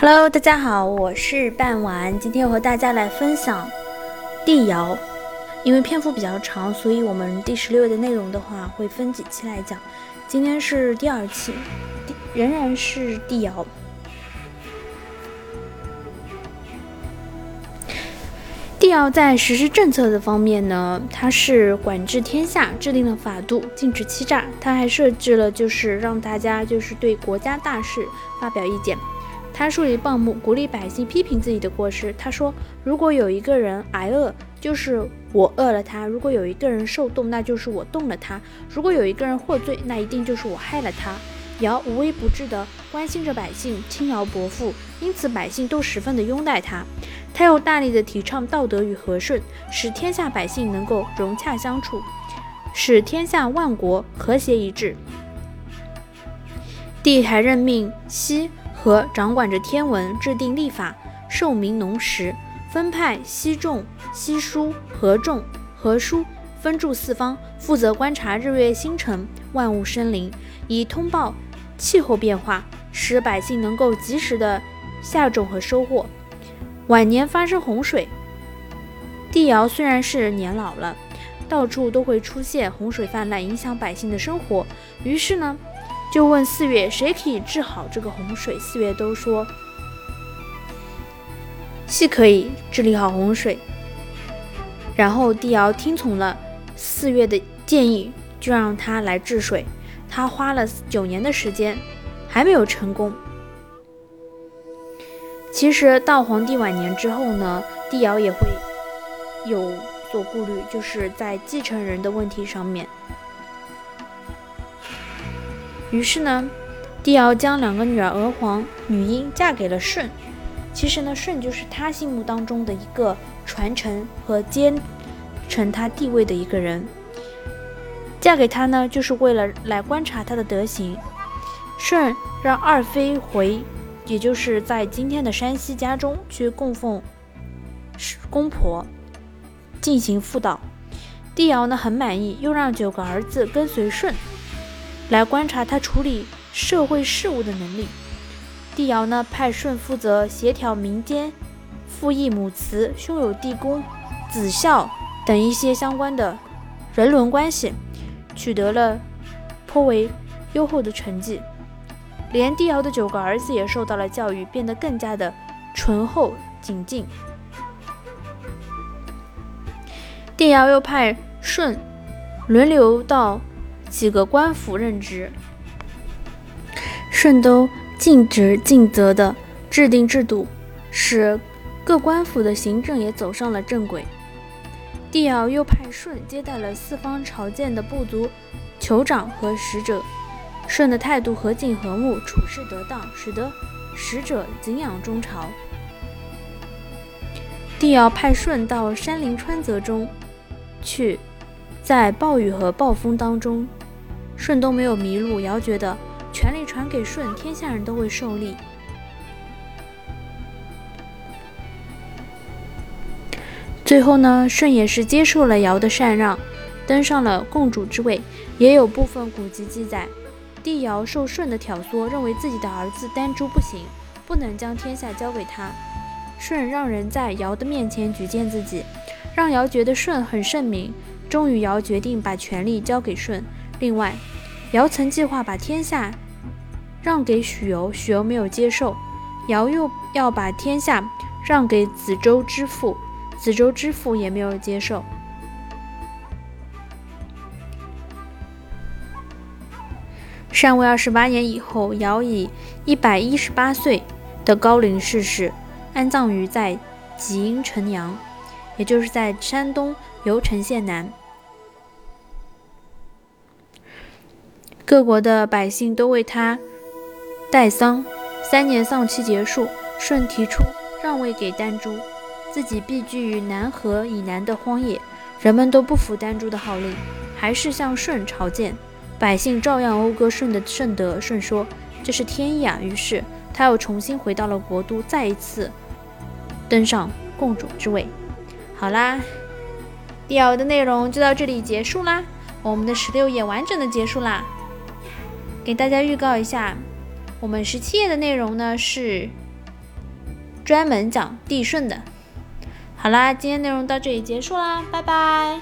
Hello，大家好，我是半晚，今天我和大家来分享帝尧。因为篇幅比较长，所以我们第十六页的内容的话会分几期来讲。今天是第二期，仍然是帝尧。帝尧在实施政策的方面呢，他是管制天下，制定了法度，禁止欺诈。他还设置了就是让大家就是对国家大事发表意见。他树立棒目，鼓励百姓批评自己的过失。他说：“如果有一个人挨饿，就是我饿了他；如果有一个人受冻，那就是我冻了他；如果有一个人获罪，那一定就是我害了他。”尧无微不至地关心着百姓，轻徭薄赋，因此百姓都十分的拥戴他。他又大力地提倡道德与和顺，使天下百姓能够融洽相处，使天下万国和谐一致。帝还任命西。和掌管着天文，制定历法，授民农时，分派西仲、西书、合仲、合书分驻四方，负责观察日月星辰、万物生灵，以通报气候变化，使百姓能够及时的下种和收获。晚年发生洪水，帝尧虽然是年老了，到处都会出现洪水泛滥，影响百姓的生活。于是呢。就问四月谁可以治好这个洪水？四月都说系可以治理好洪水。然后帝尧听从了四月的建议，就让他来治水。他花了九年的时间，还没有成功。其实到皇帝晚年之后呢，帝尧也会有所顾虑，就是在继承人的问题上面。于是呢，帝尧将两个女儿娥皇、女英嫁给了舜。其实呢，舜就是他心目当中的一个传承和坚承他地位的一个人。嫁给他呢，就是为了来观察他的德行。舜让二妃回，也就是在今天的山西家中去供奉公婆，进行辅导。帝尧呢很满意，又让九个儿子跟随舜。来观察他处理社会事务的能力。帝尧呢，派舜负责协调民间父义母慈、兄友弟恭、子孝等一些相关的人伦关系，取得了颇为优厚的成绩。连帝尧的九个儿子也受到了教育，变得更加的醇厚谨敬。帝尧又派舜轮流到。几个官府任职，舜都尽职尽责地制定制度，使各官府的行政也走上了正轨。帝尧又派舜接待了四方朝见的部族酋长和使者，舜的态度和敬和睦，处事得当，使得使者敬仰中朝。帝尧派舜到山林川泽中去，在暴雨和暴风当中。舜都没有迷路，尧觉得权力传给舜，天下人都会受利。最后呢，舜也是接受了尧的禅让，登上了共主之位。也有部分古籍记载，帝尧受舜的挑唆，认为自己的儿子丹朱不行，不能将天下交给他。舜让人在尧的面前举荐自己，让尧觉得舜很圣明。终于，尧决定把权力交给舜。另外，尧曾计划把天下让给许由，许由没有接受。尧又要把天下让给子周之父，子周之父也没有接受。禅位二十八年以后，尧以一百一十八岁的高龄逝世，安葬于在吉阴城阳，也就是在山东游城县南。各国的百姓都为他代丧。三年丧期结束，舜提出让位给丹朱，自己避居于南河以南的荒野。人们都不服丹朱的号令，还是向舜朝见。百姓照样讴歌舜的圣德。舜说：“这是天意啊！”于是他又重新回到了国都，再一次登上共主之位。好啦，帝尧的内容就到这里结束啦。我们的十六页完整的结束啦。给大家预告一下，我们十七页的内容呢是专门讲地顺的。好啦，今天内容到这里结束啦，拜拜。